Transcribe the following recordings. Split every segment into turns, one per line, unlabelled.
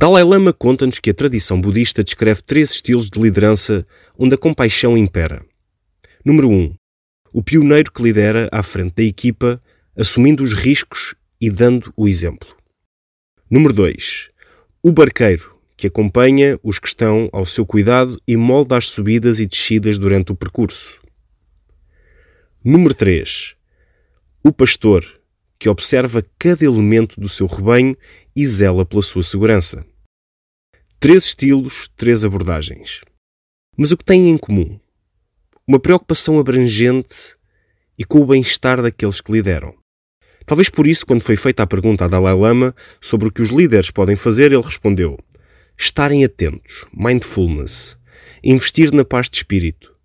Dalai Lama conta-nos que a tradição budista descreve três estilos de liderança onde a compaixão impera. Número 1. Um, o pioneiro que lidera à frente da equipa, assumindo os riscos e dando o exemplo. Número 2. O barqueiro, que acompanha os que estão ao seu cuidado e molda as subidas e descidas durante o percurso. Número 3. O pastor, que observa cada elemento do seu rebanho e zela pela sua segurança. Três estilos, três abordagens. Mas o que têm em comum? Uma preocupação abrangente e com o bem-estar daqueles que lideram. Talvez por isso, quando foi feita a pergunta a Dalai Lama sobre o que os líderes podem fazer, ele respondeu: estarem atentos, mindfulness, investir na paz de espírito.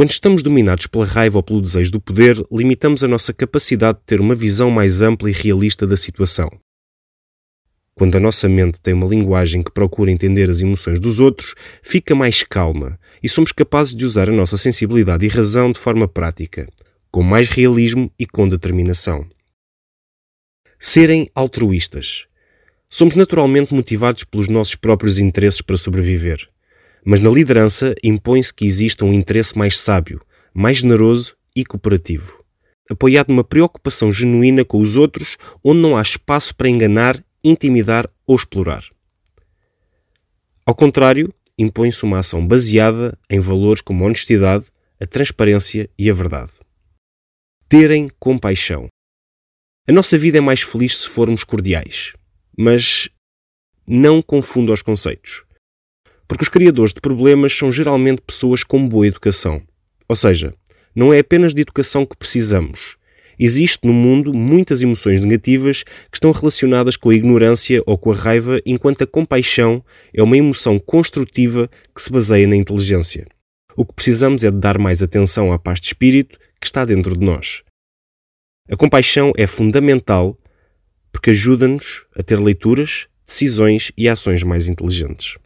Quando estamos dominados pela raiva ou pelo desejo do poder, limitamos a nossa capacidade de ter uma visão mais ampla e realista da situação. Quando a nossa mente tem uma linguagem que procura entender as emoções dos outros, fica mais calma e somos capazes de usar a nossa sensibilidade e razão de forma prática, com mais realismo e com determinação. Serem altruístas. Somos naturalmente motivados pelos nossos próprios interesses para sobreviver. Mas na liderança impõe-se que exista um interesse mais sábio, mais generoso e cooperativo, apoiado numa preocupação genuína com os outros, onde não há espaço para enganar, intimidar ou explorar. Ao contrário, impõe-se uma ação baseada em valores como a honestidade, a transparência e a verdade. Terem compaixão. A nossa vida é mais feliz se formos cordiais. Mas não confunda os conceitos. Porque os criadores de problemas são geralmente pessoas com boa educação. Ou seja, não é apenas de educação que precisamos. Existe no mundo muitas emoções negativas que estão relacionadas com a ignorância ou com a raiva, enquanto a compaixão é uma emoção construtiva que se baseia na inteligência. O que precisamos é de dar mais atenção à paz de espírito que está dentro de nós. A compaixão é fundamental porque ajuda-nos a ter leituras, decisões e ações mais inteligentes.